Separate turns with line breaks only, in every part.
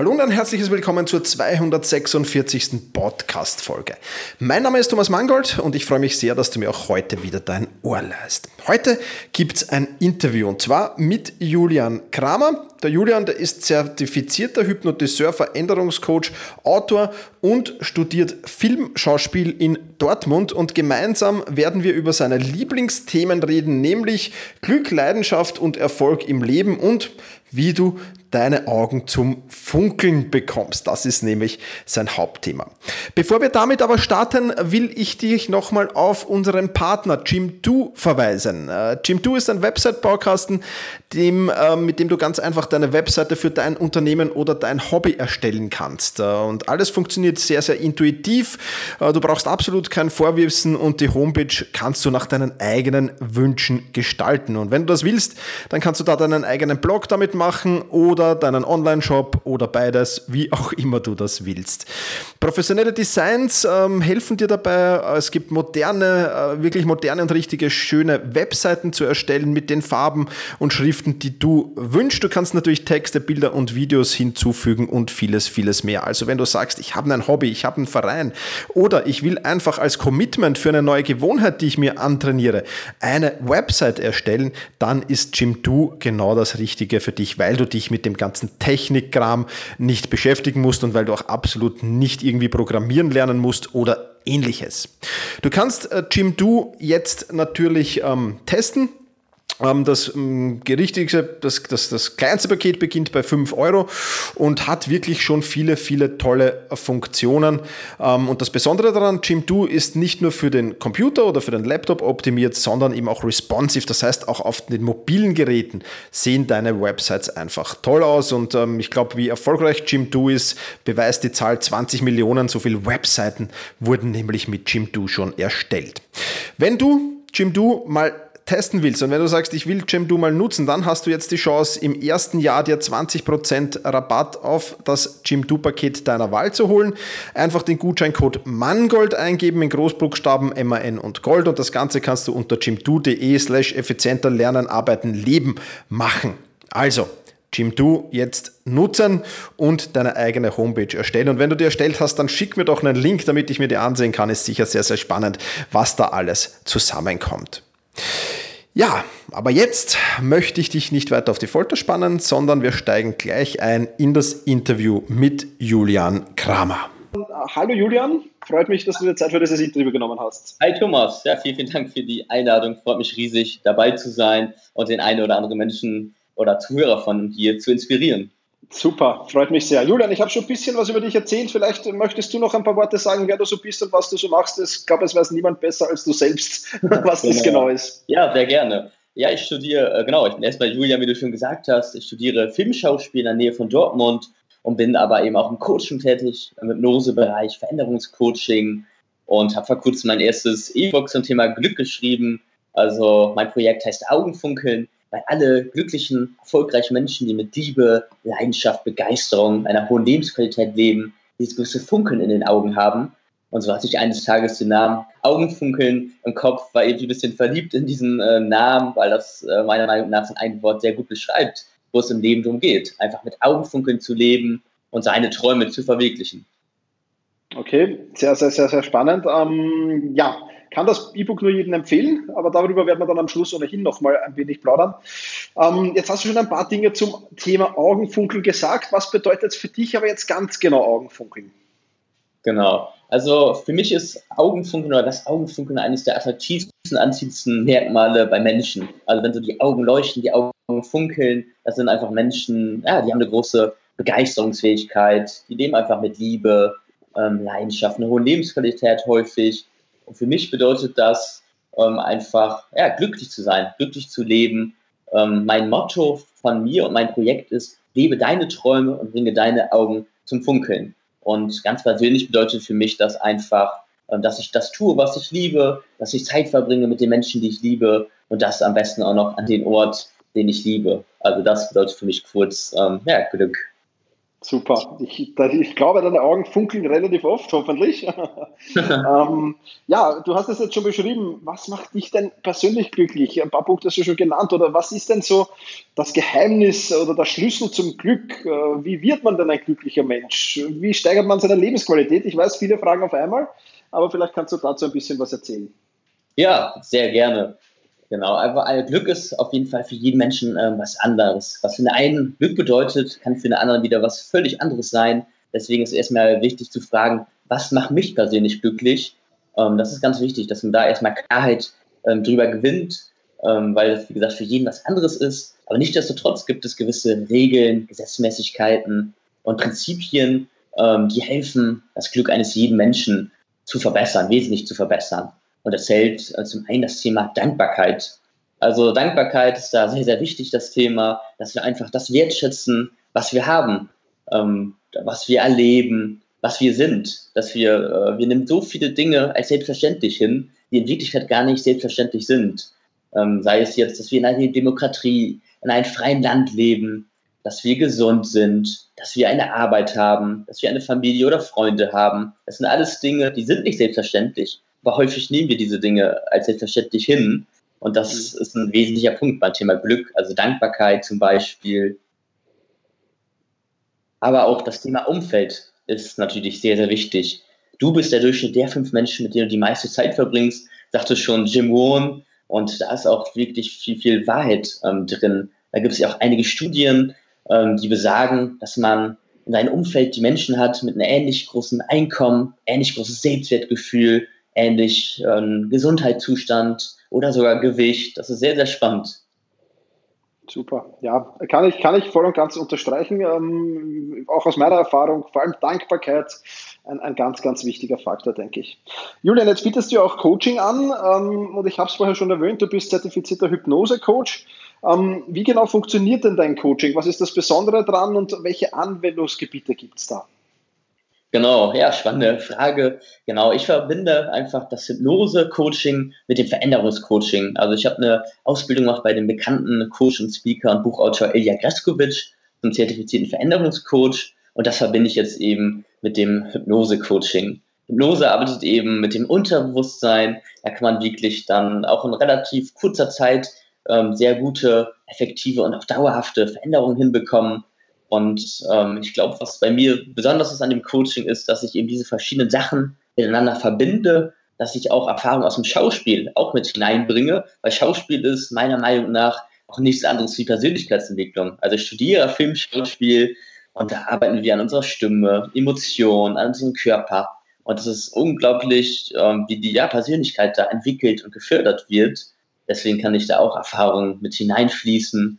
Hallo und ein herzliches Willkommen zur 246. Podcast-Folge. Mein Name ist Thomas Mangold und ich freue mich sehr, dass du mir auch heute wieder dein Ohr leist. Heute gibt es ein Interview und zwar mit Julian Kramer. Der Julian, der ist zertifizierter Hypnotiseur, Veränderungscoach, Autor und studiert Filmschauspiel in Dortmund und gemeinsam werden wir über seine Lieblingsthemen reden, nämlich Glück, Leidenschaft und Erfolg im Leben und wie du deine Augen zum Funkeln bekommst. Das ist nämlich sein Hauptthema. Bevor wir damit aber starten, will ich dich nochmal auf unseren Partner Jim2 verweisen. Äh, Jim2 ist ein Website-Baukasten, äh, mit dem du ganz einfach deine Webseite für dein Unternehmen oder dein Hobby erstellen kannst. Äh, und alles funktioniert sehr, sehr intuitiv. Du brauchst absolut kein Vorwissen und die Homepage kannst du nach deinen eigenen Wünschen gestalten. Und wenn du das willst, dann kannst du da deinen eigenen Blog damit machen oder oder deinen Online-Shop oder beides, wie auch immer du das willst. Professionelle Designs ähm, helfen dir dabei. Es gibt moderne, äh, wirklich moderne und richtige schöne Webseiten zu erstellen mit den Farben und Schriften, die du wünschst. Du kannst natürlich Texte, Bilder und Videos hinzufügen und vieles, vieles mehr. Also wenn du sagst, ich habe ein Hobby, ich habe einen Verein oder ich will einfach als Commitment für eine neue Gewohnheit, die ich mir antrainiere, eine Website erstellen, dann ist Jim2 genau das Richtige für dich, weil du dich mit dem dem ganzen Technikkram nicht beschäftigen musst und weil du auch absolut nicht irgendwie programmieren lernen musst oder ähnliches. Du kannst äh, Jimdo jetzt natürlich ähm, testen. Ähm, das ähm, gerichtigste, das, das, das kleinste Paket beginnt bei 5 Euro und hat wirklich schon viele, viele tolle Funktionen. Ähm, und das Besondere daran, Jim2 ist nicht nur für den Computer oder für den Laptop optimiert, sondern eben auch responsive. Das heißt, auch auf den mobilen Geräten sehen deine Websites einfach toll aus. Und ich glaube, wie erfolgreich Jim2 ist, beweist die Zahl 20 Millionen. So viele Webseiten wurden nämlich mit Jim2 schon erstellt. Wenn du Jim2 mal testen willst und wenn du sagst, ich will Gemdo mal nutzen, dann hast du jetzt die Chance, im ersten Jahr dir 20% Rabatt auf das Gemdo-Paket deiner Wahl zu holen. Einfach den Gutscheincode MANGOLD eingeben in Großbuchstaben MAN und Gold und das Ganze kannst du unter gemdo.de slash effizienter lernen, arbeiten, leben machen. Also, Jim2 jetzt nutzen und deine eigene Homepage erstellen. Und wenn du die erstellt hast, dann schick mir doch einen Link, damit ich mir die ansehen kann. Ist sicher sehr, sehr spannend, was da alles zusammenkommt. Ja, aber jetzt möchte ich dich nicht weiter auf die Folter spannen, sondern wir steigen gleich ein in das Interview mit Julian Kramer. Hallo Julian, freut mich, dass du dir Zeit für dieses Interview genommen hast.
Hi Thomas, ja, vielen, vielen Dank für die Einladung. Freut mich riesig, dabei zu sein und den einen oder anderen Menschen oder Zuhörer von dir zu inspirieren.
Super, freut mich sehr. Julian, ich habe schon ein bisschen was über dich erzählt. Vielleicht möchtest du noch ein paar Worte sagen, wer du so bist und was du so machst. Ich glaube, es weiß niemand besser als du selbst, was genau. das genau ist.
Ja, sehr gerne. Ja, ich studiere, äh, genau, ich bin erstmal Julian, wie du schon gesagt hast. Ich studiere Filmschauspiel in der Nähe von Dortmund und bin aber eben auch im Coaching tätig, im Hypnosebereich, Veränderungscoaching und habe vor kurzem mein erstes E-Book zum Thema Glück geschrieben. Also mein Projekt heißt Augenfunkeln weil alle glücklichen, erfolgreichen Menschen, die mit Liebe, Leidenschaft, Begeisterung, einer hohen Lebensqualität leben, dieses gewisse Funkeln in den Augen haben. Und so hatte ich eines Tages den Namen Augenfunkeln im Kopf, war irgendwie ein bisschen verliebt in diesen äh, Namen, weil das äh, meiner Meinung nach in einem Wort sehr gut beschreibt, wo es im Leben darum geht. Einfach mit Augenfunkeln zu leben und seine Träume zu verwirklichen.
Okay, sehr, sehr, sehr, sehr spannend. Ähm, ja, kann das E-Book nur jedem empfehlen, aber darüber werden wir dann am Schluss ohnehin noch mal ein wenig plaudern. Ähm, jetzt hast du schon ein paar Dinge zum Thema Augenfunkeln gesagt. Was bedeutet es für dich aber jetzt ganz genau Augenfunkeln?
Genau. Also für mich ist Augenfunkeln oder das Augenfunkeln eines der attraktivsten, anziehendsten Merkmale bei Menschen. Also wenn so die Augen leuchten, die Augen funkeln, das sind einfach Menschen, ja, die haben eine große Begeisterungsfähigkeit, die leben einfach mit Liebe, ähm, Leidenschaft, eine hohe Lebensqualität häufig und für mich bedeutet das ähm, einfach, ja, glücklich zu sein, glücklich zu leben. Ähm, mein Motto von mir und mein Projekt ist, lebe deine Träume und bringe deine Augen zum Funkeln. Und ganz persönlich bedeutet für mich das einfach, ähm, dass ich das tue, was ich liebe, dass ich Zeit verbringe mit den Menschen, die ich liebe und das am besten auch noch an den Ort, den ich liebe. Also das bedeutet für mich kurz, ähm, ja, Glück.
Super. Ich, ich, glaube, deine Augen funkeln relativ oft, hoffentlich. ähm, ja, du hast es jetzt schon beschrieben. Was macht dich denn persönlich glücklich? Ein paar Punkte hast du schon genannt. Oder was ist denn so das Geheimnis oder der Schlüssel zum Glück? Äh, wie wird man denn ein glücklicher Mensch? Wie steigert man seine Lebensqualität? Ich weiß, viele Fragen auf einmal, aber vielleicht kannst du dazu ein bisschen was erzählen.
Ja, sehr gerne. Genau, aber Glück ist auf jeden Fall für jeden Menschen ähm, was anderes. Was für den einen Glück bedeutet, kann für den anderen wieder was völlig anderes sein. Deswegen ist erstmal wichtig zu fragen, was macht mich persönlich glücklich? Ähm, das ist ganz wichtig, dass man da erstmal Klarheit ähm, drüber gewinnt, ähm, weil das, wie gesagt, für jeden was anderes ist. Aber nichtsdestotrotz gibt es gewisse Regeln, Gesetzmäßigkeiten und Prinzipien, ähm, die helfen, das Glück eines jeden Menschen zu verbessern, wesentlich zu verbessern. Und das zählt äh, zum einen das Thema Dankbarkeit. Also Dankbarkeit ist da sehr, sehr wichtig, das Thema, dass wir einfach das wertschätzen, was wir haben, ähm, was wir erleben, was wir sind. Dass wir, äh, wir nehmen so viele Dinge als selbstverständlich hin, die in Wirklichkeit gar nicht selbstverständlich sind. Ähm, sei es jetzt, dass wir in einer Demokratie, in einem freien Land leben, dass wir gesund sind, dass wir eine Arbeit haben, dass wir eine Familie oder Freunde haben. Das sind alles Dinge, die sind nicht selbstverständlich. Aber häufig nehmen wir diese Dinge als selbstverständlich hin. Und das mhm. ist ein wesentlicher Punkt beim Thema Glück, also Dankbarkeit zum Beispiel. Aber auch das Thema Umfeld ist natürlich sehr, sehr wichtig. Du bist der Durchschnitt der fünf Menschen, mit denen du die meiste Zeit verbringst, sagte schon Jim Rohn. Und da ist auch wirklich viel, viel Wahrheit ähm, drin. Da gibt es ja auch einige Studien, ähm, die besagen, dass man in seinem Umfeld die Menschen hat mit einem ähnlich großen Einkommen, ähnlich großes Selbstwertgefühl, ähnlich ähm, Gesundheitszustand oder sogar Gewicht. Das ist sehr, sehr spannend.
Super, ja, kann ich, kann ich voll und ganz unterstreichen. Ähm, auch aus meiner Erfahrung, vor allem Dankbarkeit, ein, ein ganz, ganz wichtiger Faktor, denke ich. Julian, jetzt bietest du auch Coaching an ähm, und ich habe es vorher schon erwähnt, du bist zertifizierter Hypnose-Coach. Ähm, wie genau funktioniert denn dein Coaching? Was ist das Besondere dran und welche Anwendungsgebiete gibt es da?
Genau, ja, spannende Frage. Genau, ich verbinde einfach das Hypnose-Coaching mit dem Veränderungscoaching. Also ich habe eine Ausbildung gemacht bei dem bekannten Coach und Speaker und Buchautor Ilya Greskovic zum zertifizierten Veränderungscoach und das verbinde ich jetzt eben mit dem Hypnose-Coaching. Hypnose arbeitet eben mit dem Unterbewusstsein. Da kann man wirklich dann auch in relativ kurzer Zeit ähm, sehr gute, effektive und auch dauerhafte Veränderungen hinbekommen. Und ähm, ich glaube, was bei mir besonders ist an dem Coaching ist, dass ich eben diese verschiedenen Sachen miteinander verbinde, dass ich auch Erfahrung aus dem Schauspiel auch mit hineinbringe, weil Schauspiel ist meiner Meinung nach auch nichts anderes wie Persönlichkeitsentwicklung. Also ich studiere Filmschauspiel und da arbeiten wir an unserer Stimme, Emotionen, an unserem Körper. Und es ist unglaublich, ähm, wie die ja, Persönlichkeit da entwickelt und gefördert wird. Deswegen kann ich da auch Erfahrungen mit hineinfließen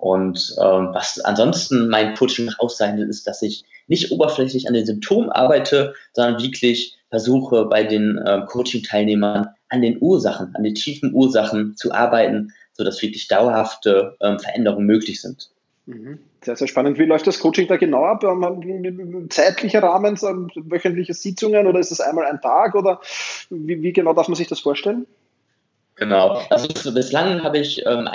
und ähm, was ansonsten mein Coaching nach auszeichnet, ist, dass ich nicht oberflächlich an den Symptomen arbeite, sondern wirklich versuche, bei den ähm, Coaching-Teilnehmern an den Ursachen, an den tiefen Ursachen zu arbeiten, sodass wirklich dauerhafte ähm, Veränderungen möglich sind.
Mhm. Sehr, sehr spannend. Wie läuft das Coaching da genau ab? Zeitlicher Rahmen, wöchentliche Sitzungen oder ist das einmal ein Tag oder wie, wie genau darf man sich das vorstellen?
Genau. Also bislang habe ich ähm,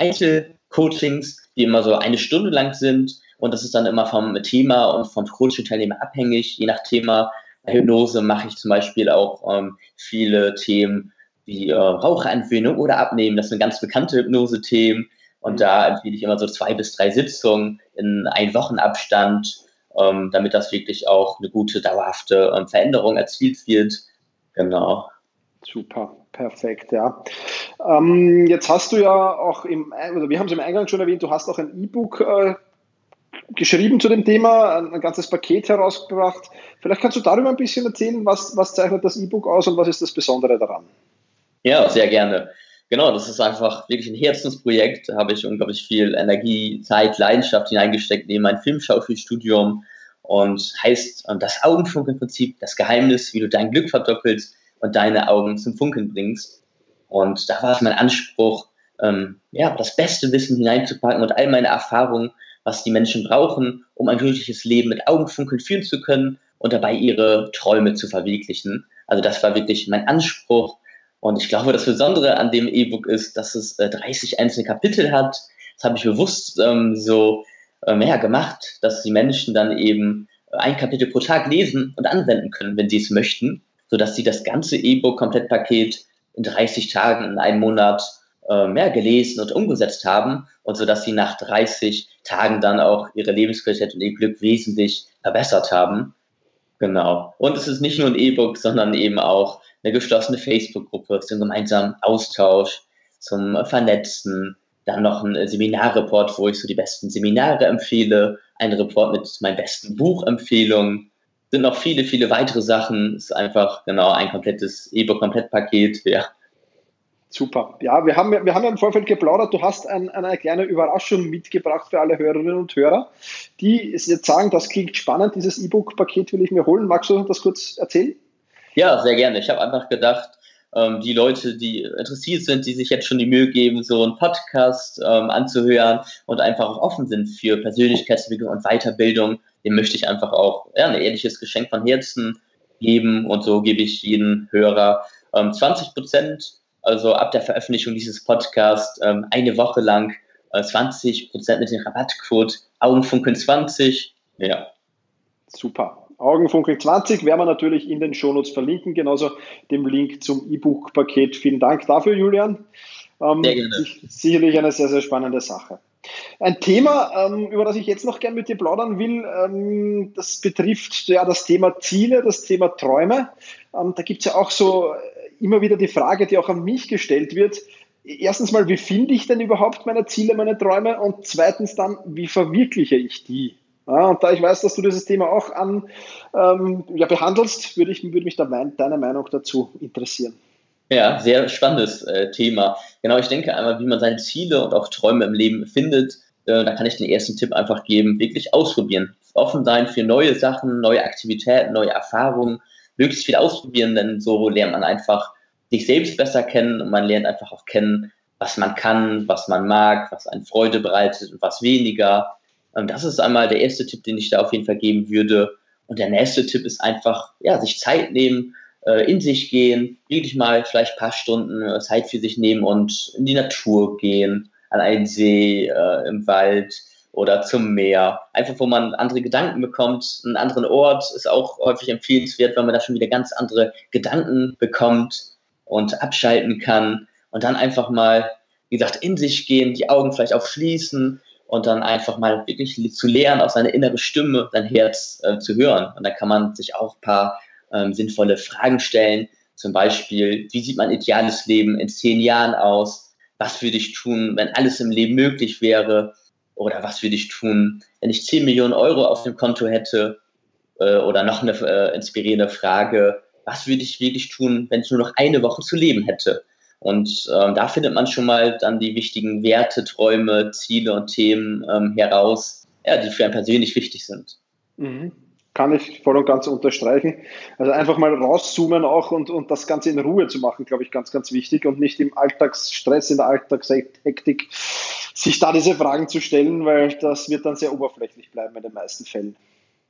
Einzelcoachings die immer so eine Stunde lang sind. Und das ist dann immer vom Thema und vom Coaching-Teilnehmer abhängig. Je nach Thema bei Hypnose mache ich zum Beispiel auch ähm, viele Themen wie äh, Raucherentwöhnung oder Abnehmen. Das sind ganz bekannte Hypnose-Themen. Und da empfehle ich immer so zwei bis drei Sitzungen in ein Wochenabstand, ähm, damit das wirklich auch eine gute, dauerhafte ähm, Veränderung erzielt wird. Genau.
Super, perfekt, ja. Ähm, jetzt hast du ja auch im, oder wir haben es im Eingang schon erwähnt, du hast auch ein E-Book äh, geschrieben zu dem Thema, ein, ein, ganzes Paket herausgebracht. Vielleicht kannst du darüber ein bisschen erzählen, was, was zeichnet das E-Book aus und was ist das Besondere daran?
Ja, sehr gerne. Genau, das ist einfach wirklich ein Herzensprojekt. Da habe ich unglaublich viel Energie, Zeit, Leidenschaft hineingesteckt neben mein Filmschauspielstudium und heißt das Augenfunkelprinzip, das Geheimnis, wie du dein Glück verdoppelst und deine Augen zum Funkeln bringst. Und da war es mein Anspruch, ähm, ja, das beste Wissen hineinzupacken und all meine Erfahrungen, was die Menschen brauchen, um ein glückliches Leben mit Augenfunkeln führen zu können und dabei ihre Träume zu verwirklichen. Also das war wirklich mein Anspruch. Und ich glaube, das Besondere an dem E-Book ist, dass es äh, 30 einzelne Kapitel hat. Das habe ich bewusst ähm, so ähm, ja, gemacht, dass die Menschen dann eben ein Kapitel pro Tag lesen und anwenden können, wenn sie es möchten, sodass sie das ganze E-Book-Komplettpaket in 30 Tagen, in einem Monat äh, mehr gelesen und umgesetzt haben und sodass sie nach 30 Tagen dann auch ihre Lebensqualität und ihr Glück wesentlich verbessert haben. Genau. Und es ist nicht nur ein E-Book, sondern eben auch eine geschlossene Facebook-Gruppe zum gemeinsamen Austausch, zum Vernetzen, dann noch ein Seminarreport, wo ich so die besten Seminare empfehle, ein Report mit meinen besten Buchempfehlungen, sind noch viele, viele weitere Sachen. Es ist einfach genau ein komplettes E-Book-Komplettpaket, ja.
Super. Ja, wir haben, wir haben ja im Vorfeld geplaudert. Du hast ein, eine kleine Überraschung mitgebracht für alle Hörerinnen und Hörer, die jetzt sagen, das klingt spannend, dieses E-Book-Paket will ich mir holen. Magst du das kurz erzählen?
Ja, sehr gerne. Ich habe einfach gedacht, ähm, die Leute, die interessiert sind, die sich jetzt schon die Mühe geben, so einen Podcast ähm, anzuhören und einfach auch offen sind für Persönlichkeitsentwicklung und Weiterbildung, dem möchte ich einfach auch ja, ein ehrliches Geschenk von Herzen geben und so gebe ich jedem Hörer ähm, 20 Prozent, also ab der Veröffentlichung dieses Podcasts ähm, eine Woche lang äh, 20 Prozent mit dem Rabattcode Augenfunkeln20. Ja.
Super. Augenfunkel 20 werden wir natürlich in den Shownotes verlinken, genauso dem Link zum E-Book-Paket. Vielen Dank dafür, Julian. Ähm, sehr gerne. Sicherlich eine sehr, sehr spannende Sache. Ein Thema, ähm, über das ich jetzt noch gerne mit dir plaudern will, ähm, das betrifft ja das Thema Ziele, das Thema Träume. Ähm, da gibt es ja auch so immer wieder die Frage, die auch an mich gestellt wird. Erstens mal, wie finde ich denn überhaupt meine Ziele, meine Träume? Und zweitens dann, wie verwirkliche ich die? Ja, und da ich weiß, dass du dieses Thema auch an, ähm, ja, behandelst, würde, ich, würde mich da mein, deine Meinung dazu interessieren.
Ja, sehr spannendes äh, Thema. Genau, ich denke einmal, wie man seine Ziele und auch Träume im Leben findet. Äh, da kann ich den ersten Tipp einfach geben, wirklich ausprobieren. Offen sein für neue Sachen, neue Aktivitäten, neue Erfahrungen, möglichst viel ausprobieren, denn so lernt man einfach sich selbst besser kennen und man lernt einfach auch kennen, was man kann, was man mag, was einen Freude bereitet und was weniger. Ähm, das ist einmal der erste Tipp, den ich da auf jeden Fall geben würde. Und der nächste Tipp ist einfach, ja, sich Zeit nehmen, in sich gehen, wirklich mal vielleicht ein paar Stunden äh, Zeit für sich nehmen und in die Natur gehen, an einen See, äh, im Wald oder zum Meer. Einfach, wo man andere Gedanken bekommt. Einen anderen Ort ist auch häufig empfehlenswert, weil man da schon wieder ganz andere Gedanken bekommt und abschalten kann. Und dann einfach mal, wie gesagt, in sich gehen, die Augen vielleicht auch schließen und dann einfach mal wirklich zu lernen, auf seine innere Stimme, sein Herz äh, zu hören. Und da kann man sich auch ein paar ähm, sinnvolle Fragen stellen. Zum Beispiel, wie sieht mein ideales Leben in zehn Jahren aus? Was würde ich tun, wenn alles im Leben möglich wäre? Oder was würde ich tun, wenn ich 10 Millionen Euro auf dem Konto hätte? Äh, oder noch eine äh, inspirierende Frage, was würde ich wirklich tun, wenn ich nur noch eine Woche zu leben hätte? Und ähm, da findet man schon mal dann die wichtigen Werte, Träume, Ziele und Themen ähm, heraus, ja, die für einen persönlich wichtig sind.
Mhm. Kann ich voll und ganz unterstreichen. Also einfach mal rauszoomen auch und, und das Ganze in Ruhe zu machen, glaube ich, ganz, ganz wichtig und nicht im Alltagsstress, in der Alltagshektik sich da diese Fragen zu stellen, weil das wird dann sehr oberflächlich bleiben in den meisten Fällen.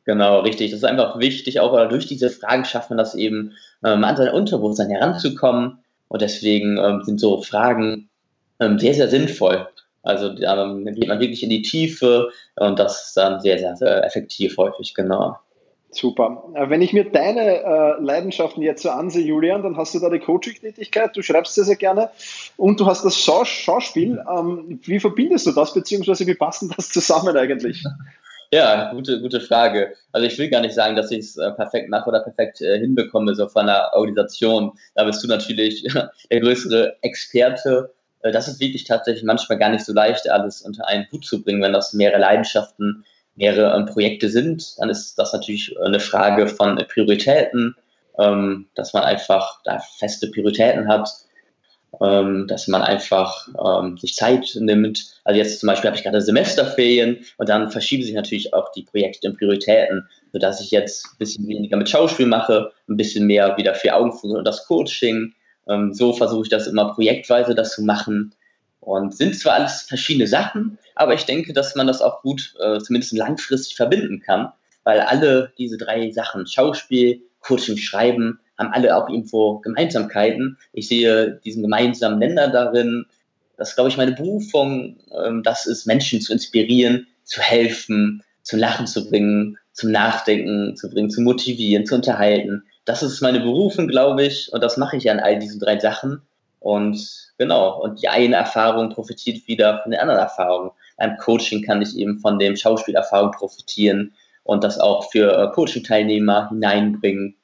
Genau, richtig. Das ist einfach wichtig, auch durch diese Fragen schafft man das eben, ähm, an sein Unterbewusstsein heranzukommen und deswegen ähm, sind so Fragen ähm, sehr, sehr sinnvoll. Also ähm, geht man wirklich in die Tiefe und das ist dann sehr, sehr, sehr effektiv häufig, genau.
Super. Äh, wenn ich mir deine äh, Leidenschaften jetzt so ansehe, Julian, dann hast du da die Coaching-Tätigkeit, du schreibst sehr, sehr gerne und du hast das Schauspiel. Ähm, wie verbindest du das, beziehungsweise wie passt denn das zusammen eigentlich?
Ja, gute, gute Frage. Also ich will gar nicht sagen, dass ich es äh, perfekt mache oder perfekt hinbekomme, so von der Organisation. Da bist du natürlich der größere Experte. Das ist wirklich tatsächlich manchmal gar nicht so leicht, alles unter einen Hut zu bringen, wenn das mehrere Leidenschaften, mehrere ähm, Projekte sind. Dann ist das natürlich äh, eine Frage von Prioritäten, ähm, dass man einfach da feste Prioritäten hat ähm, dass man einfach ähm, sich Zeit nimmt. Also jetzt zum Beispiel habe ich gerade Semesterferien und dann verschieben sich natürlich auch die Projekte und Prioritäten, sodass ich jetzt ein bisschen weniger mit Schauspiel mache, ein bisschen mehr wieder für Augenfunken und das Coaching. Ähm, so versuche ich das immer projektweise das zu machen. Und sind zwar alles verschiedene Sachen, aber ich denke, dass man das auch gut, äh, zumindest langfristig verbinden kann, weil alle diese drei Sachen, Schauspiel, Coaching, Schreiben, haben alle auch irgendwo Gemeinsamkeiten. Ich sehe diesen gemeinsamen Nenner darin, dass, glaube ich, meine Berufung, ähm, das ist, Menschen zu inspirieren, zu helfen, zum Lachen zu bringen, zum Nachdenken zu bringen, zu motivieren, zu unterhalten. Das ist meine Berufung, glaube ich, und das mache ich an all diesen drei Sachen. Und genau, und die eine Erfahrung profitiert wieder von der anderen Erfahrung. Beim Coaching kann ich eben von dem Schauspielerfahrung profitieren und das auch für äh, Coaching-Teilnehmer hineinbringen.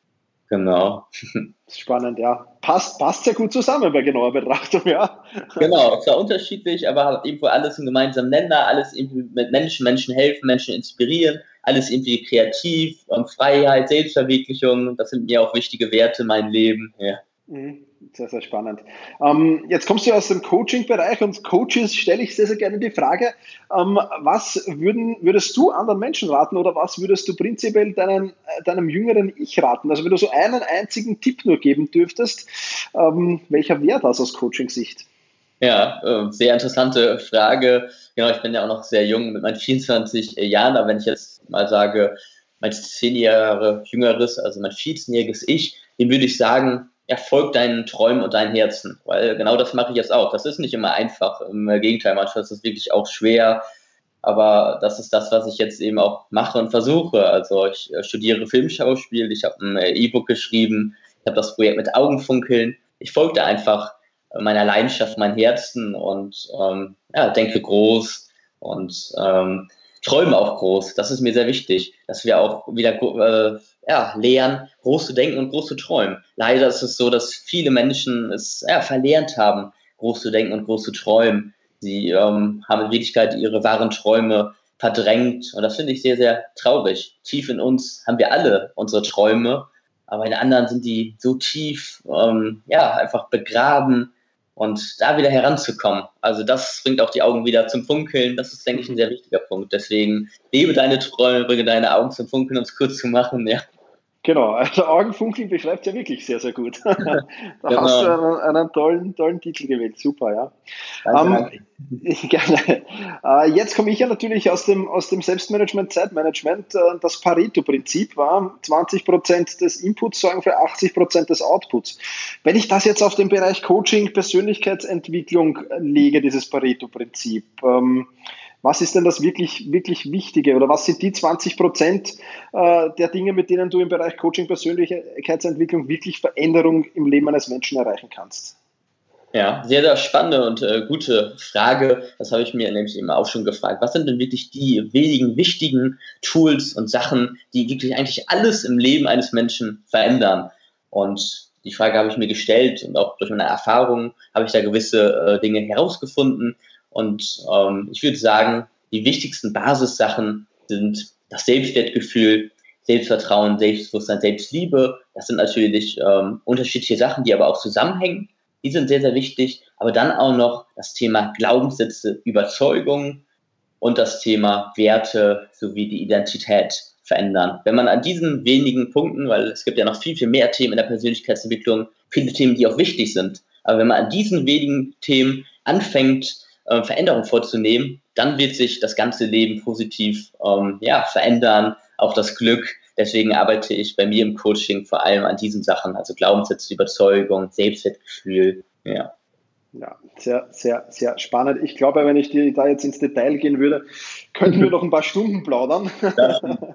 Genau.
Spannend, ja. Passt, passt sehr gut zusammen bei genauer Betrachtung, ja.
Genau, zwar unterschiedlich, aber hat irgendwo alles einen gemeinsamen Nenner, alles irgendwie mit Menschen, Menschen helfen, Menschen inspirieren, alles irgendwie kreativ, Freiheit, Selbstverwirklichung, das sind mir auch wichtige Werte in meinem Leben, ja.
Mhm. Sehr, sehr spannend. Ähm, jetzt kommst du aus dem Coaching-Bereich und Coaches stelle ich sehr, sehr gerne die Frage, ähm, was würden, würdest du anderen Menschen raten oder was würdest du prinzipiell deinen, äh, deinem jüngeren Ich raten? Also wenn du so einen einzigen Tipp nur geben dürftest, ähm, welcher wäre das aus Coaching-Sicht?
Ja, äh, sehr interessante Frage. Genau, ich bin ja auch noch sehr jung mit meinen 24 Jahren, aber wenn ich jetzt mal sage, mein zehn Jahre jüngeres, also mein 14-jähriges Ich, dem würde ich sagen, erfolg deinen Träumen und deinen Herzen, weil genau das mache ich jetzt auch. Das ist nicht immer einfach, im Gegenteil, manchmal ist es wirklich auch schwer, aber das ist das, was ich jetzt eben auch mache und versuche. Also ich äh, studiere Filmschauspiel, ich habe ein äh, E-Book geschrieben, ich habe das Projekt mit Augenfunkeln. Ich folgte einfach meiner Leidenschaft, meinem Herzen und ähm, ja, denke groß und ähm, träume auch groß. Das ist mir sehr wichtig, dass wir auch wieder äh, ja, lernen, groß zu denken und groß zu träumen. Leider ist es so, dass viele Menschen es ja, verlernt haben, groß zu denken und groß zu träumen. Sie ähm, haben in Wirklichkeit ihre wahren Träume verdrängt und das finde ich sehr, sehr traurig. Tief in uns haben wir alle unsere Träume, aber in anderen sind die so tief, ähm, ja, einfach begraben und da wieder heranzukommen. Also das bringt auch die Augen wieder zum Funkeln. Das ist, denke ich, ein sehr wichtiger Punkt. Deswegen lebe deine Träume, bringe deine Augen zum Funkeln, um es kurz zu machen. Ja.
Genau, also Augenfunkeln beschreibt ja wirklich sehr, sehr gut. da genau. hast du einen, einen, tollen, tollen Titel gewählt. Super, ja. Danke, ähm, Gerne. Äh, jetzt komme ich ja natürlich aus dem, aus dem Selbstmanagement, Zeitmanagement. Äh, das Pareto-Prinzip war 20 Prozent des Inputs sorgen für 80 Prozent des Outputs. Wenn ich das jetzt auf den Bereich Coaching, Persönlichkeitsentwicklung lege, dieses Pareto-Prinzip, ähm, was ist denn das wirklich, wirklich Wichtige oder was sind die 20 Prozent äh, der Dinge, mit denen du im Bereich Coaching, Persönlichkeitsentwicklung wirklich Veränderung im Leben eines Menschen erreichen kannst?
Ja, sehr, sehr spannende und äh, gute Frage. Das habe ich mir nämlich immer auch schon gefragt. Was sind denn wirklich die wenigen wichtigen Tools und Sachen, die wirklich eigentlich alles im Leben eines Menschen verändern? Und die Frage habe ich mir gestellt und auch durch meine Erfahrungen habe ich da gewisse äh, Dinge herausgefunden. Und ähm, ich würde sagen, die wichtigsten Basissachen sind das Selbstwertgefühl, Selbstvertrauen, Selbstbewusstsein, Selbstliebe. Das sind natürlich ähm, unterschiedliche Sachen, die aber auch zusammenhängen. Die sind sehr, sehr wichtig. Aber dann auch noch das Thema Glaubenssätze, Überzeugungen und das Thema Werte sowie die Identität verändern. Wenn man an diesen wenigen Punkten, weil es gibt ja noch viel, viel mehr Themen in der Persönlichkeitsentwicklung, viele Themen, die auch wichtig sind, aber wenn man an diesen wenigen Themen anfängt, äh, Veränderungen vorzunehmen, dann wird sich das ganze Leben positiv ähm, ja, verändern, auch das Glück. Deswegen arbeite ich bei mir im Coaching vor allem an diesen Sachen, also Glaubenssätze, Überzeugung, Selbstwertgefühl. Ja.
Ja, sehr, sehr, sehr spannend. Ich glaube, wenn ich die, da jetzt ins Detail gehen würde, könnten wir noch ein paar Stunden plaudern.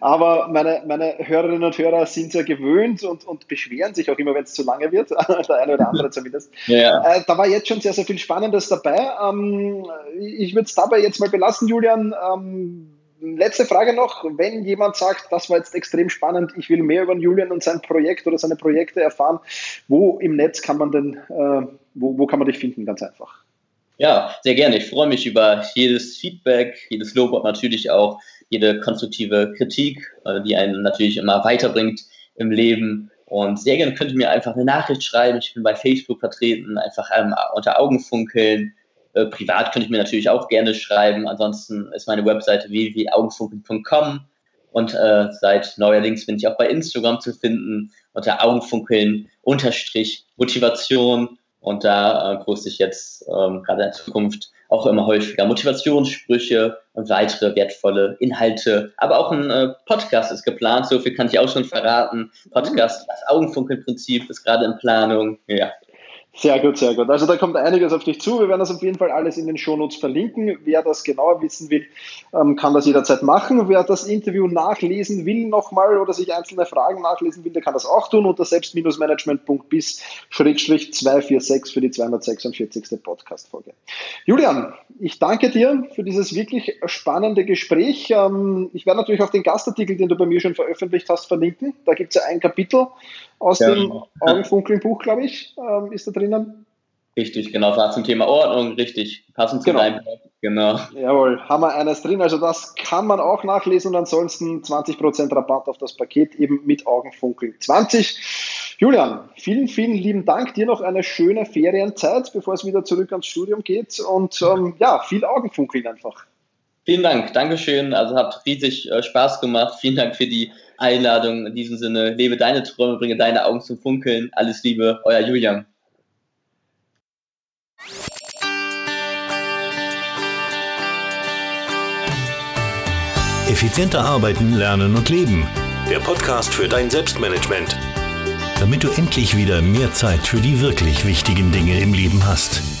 Aber meine, meine Hörerinnen und Hörer sind ja gewöhnt und, und beschweren sich auch immer, wenn es zu lange wird. Der eine oder andere zumindest. Ja. Äh, da war jetzt schon sehr, sehr viel Spannendes dabei. Ähm, ich würde es dabei jetzt mal belassen, Julian. Ähm, letzte Frage noch. Wenn jemand sagt, das war jetzt extrem spannend, ich will mehr über Julian und sein Projekt oder seine Projekte erfahren, wo im Netz kann man denn, äh, wo, wo kann man dich finden? Ganz einfach.
Ja, sehr gerne. Ich freue mich über jedes Feedback, jedes Lob und natürlich auch jede konstruktive Kritik, äh, die einen natürlich immer weiterbringt im Leben. Und sehr gerne könnt ihr mir einfach eine Nachricht schreiben. Ich bin bei Facebook vertreten, einfach ähm, unter Augen funkeln äh, privat könnte ich mir natürlich auch gerne schreiben. Ansonsten ist meine Webseite www.augenfunkeln.com und äh, seit neuerdings bin ich auch bei Instagram zu finden unter Augenfunkeln unterstrich Motivation und da äh, poste ich jetzt ähm, gerade in Zukunft auch immer häufiger Motivationssprüche und weitere wertvolle Inhalte. Aber auch ein äh, Podcast ist geplant, so viel kann ich auch schon verraten. Podcast, das Augenfunkelprinzip ist gerade in Planung. Ja.
Sehr gut, sehr gut. Also da kommt einiges auf dich zu. Wir werden das auf jeden Fall alles in den Shownotes verlinken. Wer das genauer wissen will, ähm, kann das jederzeit machen. Wer das Interview nachlesen will nochmal oder sich einzelne Fragen nachlesen will, der kann das auch tun unter selbst-management.bis-246 für die 246. Podcast-Folge. Julian, ich danke dir für dieses wirklich spannende Gespräch. Ähm, ich werde natürlich auch den Gastartikel, den du bei mir schon veröffentlicht hast, verlinken. Da gibt es ja ein Kapitel aus ja. dem Augenfunkeln-Buch, glaube ich, ähm, ist da drinnen.
Richtig, genau, war zum Thema Ordnung, richtig, passend zu genau. deinem
Genau. Jawohl, haben wir eines drin. Also das kann man auch nachlesen und ansonsten 20% Rabatt auf das Paket eben mit Augenfunkeln 20. Julian, vielen, vielen lieben Dank. Dir noch eine schöne Ferienzeit, bevor es wieder zurück ans Studium geht und ähm, ja, viel Augenfunkeln einfach.
Vielen Dank, Dankeschön. Also hat riesig äh, Spaß gemacht. Vielen Dank für die Einladung. In diesem Sinne, lebe deine Träume, bringe deine Augen zum Funkeln. Alles Liebe, euer Julian.
Effizienter arbeiten, lernen und leben. Der Podcast für dein Selbstmanagement. Damit du endlich wieder mehr Zeit für die wirklich wichtigen Dinge im Leben hast.